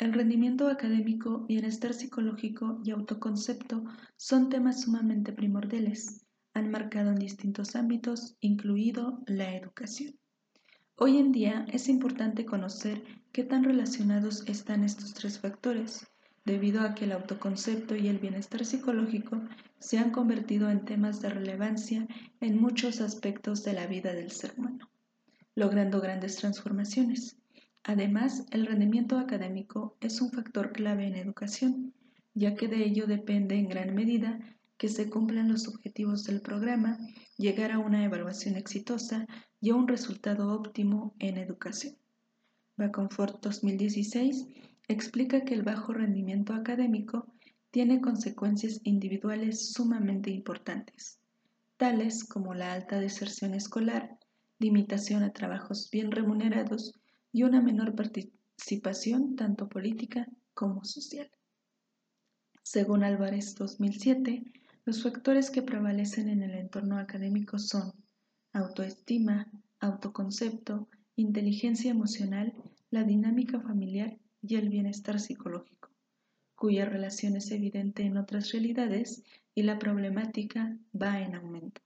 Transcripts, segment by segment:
El rendimiento académico, bienestar psicológico y autoconcepto son temas sumamente primordiales. Han marcado en distintos ámbitos, incluido la educación. Hoy en día es importante conocer qué tan relacionados están estos tres factores, debido a que el autoconcepto y el bienestar psicológico se han convertido en temas de relevancia en muchos aspectos de la vida del ser humano, logrando grandes transformaciones. Además, el rendimiento académico es un factor clave en educación, ya que de ello depende en gran medida que se cumplan los objetivos del programa, llegar a una evaluación exitosa y a un resultado óptimo en educación. Baconfort 2016 explica que el bajo rendimiento académico tiene consecuencias individuales sumamente importantes, tales como la alta deserción escolar, limitación a trabajos bien remunerados y una menor participación tanto política como social. Según Álvarez 2007, los factores que prevalecen en el entorno académico son autoestima, autoconcepto, inteligencia emocional, la dinámica familiar y el bienestar psicológico, cuya relación es evidente en otras realidades y la problemática va en aumento.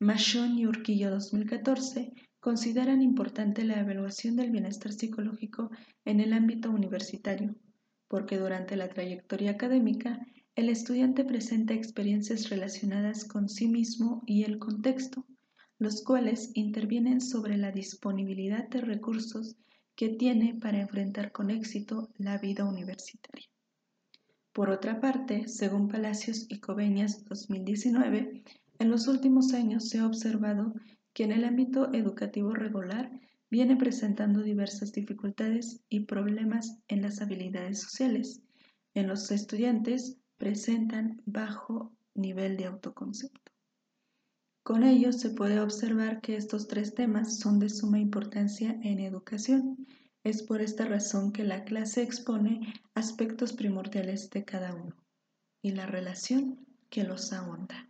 Machón y Urquillo 2014 consideran importante la evaluación del bienestar psicológico en el ámbito universitario, porque durante la trayectoria académica el estudiante presenta experiencias relacionadas con sí mismo y el contexto, los cuales intervienen sobre la disponibilidad de recursos que tiene para enfrentar con éxito la vida universitaria. Por otra parte, según Palacios y Coveñas 2019, en los últimos años se ha observado que en el ámbito educativo regular viene presentando diversas dificultades y problemas en las habilidades sociales. En los estudiantes presentan bajo nivel de autoconcepto. Con ello se puede observar que estos tres temas son de suma importancia en educación. Es por esta razón que la clase expone aspectos primordiales de cada uno y la relación que los ahonda.